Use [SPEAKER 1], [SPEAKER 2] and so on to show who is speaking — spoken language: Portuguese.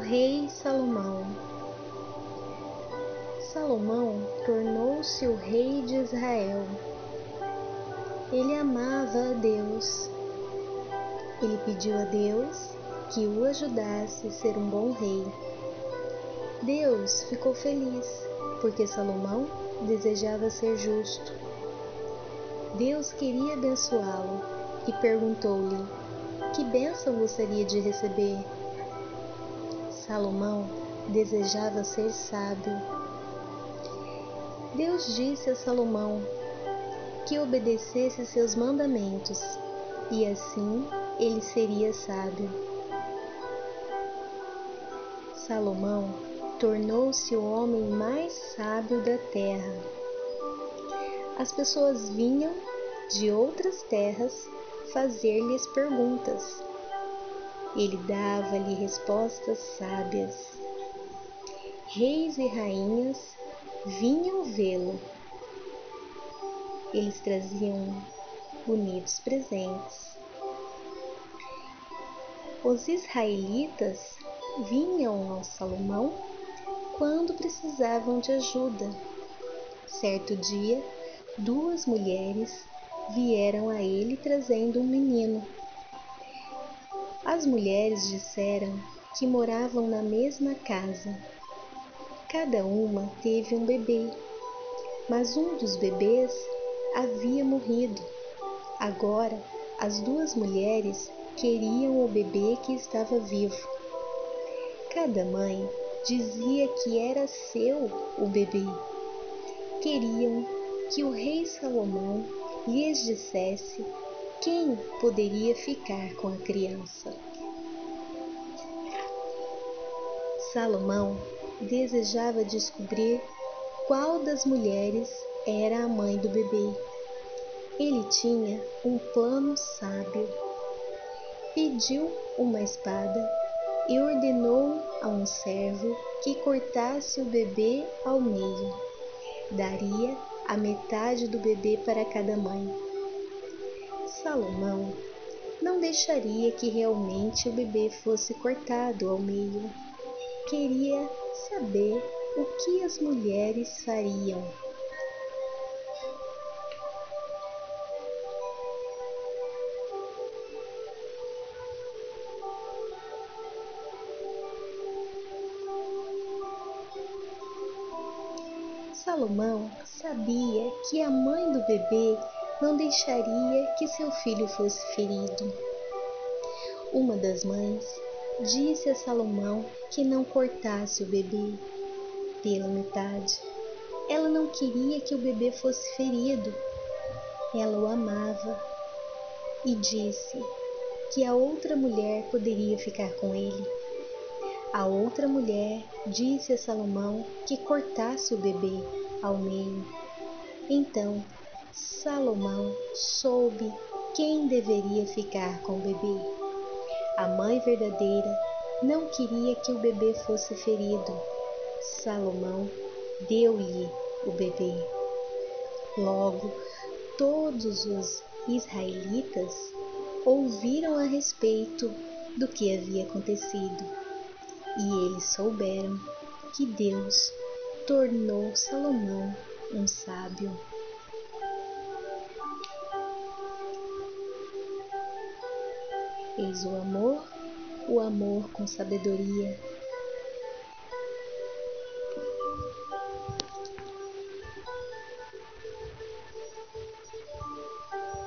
[SPEAKER 1] rei Salomão. Salomão tornou-se o rei de Israel. Ele amava a Deus. Ele pediu a Deus que o ajudasse a ser um bom rei. Deus ficou feliz porque Salomão desejava ser justo. Deus queria abençoá-lo e perguntou-lhe: Que bênção gostaria de receber? Salomão desejava ser sábio. Deus disse a Salomão que obedecesse seus mandamentos e assim ele seria sábio. Salomão tornou-se o homem mais sábio da terra. As pessoas vinham de outras terras fazer-lhes perguntas ele dava-lhe respostas sábias. Reis e rainhas vinham vê-lo. Eles traziam bonitos presentes. Os israelitas vinham ao Salomão quando precisavam de ajuda. Certo dia, duas mulheres vieram a ele trazendo um menino. As mulheres disseram que moravam na mesma casa. Cada uma teve um bebê, mas um dos bebês havia morrido. Agora, as duas mulheres queriam o bebê que estava vivo. Cada mãe dizia que era seu o bebê. Queriam que o rei Salomão lhes dissesse quem poderia ficar com a criança? Salomão desejava descobrir qual das mulheres era a mãe do bebê. Ele tinha um plano sábio. Pediu uma espada e ordenou a um servo que cortasse o bebê ao meio. Daria a metade do bebê para cada mãe. Salomão não deixaria que realmente o bebê fosse cortado ao meio. Queria saber o que as mulheres fariam. Salomão sabia que a mãe do bebê não deixaria que seu filho fosse ferido. Uma das mães disse a Salomão que não cortasse o bebê pela metade. Ela não queria que o bebê fosse ferido. Ela o amava e disse que a outra mulher poderia ficar com ele. A outra mulher disse a Salomão que cortasse o bebê ao meio. Então Salomão soube quem deveria ficar com o bebê. A mãe verdadeira não queria que o bebê fosse ferido. Salomão deu-lhe o bebê. Logo, todos os israelitas ouviram a respeito do que havia acontecido e eles souberam que Deus tornou Salomão um sábio. Eis o amor, o amor com sabedoria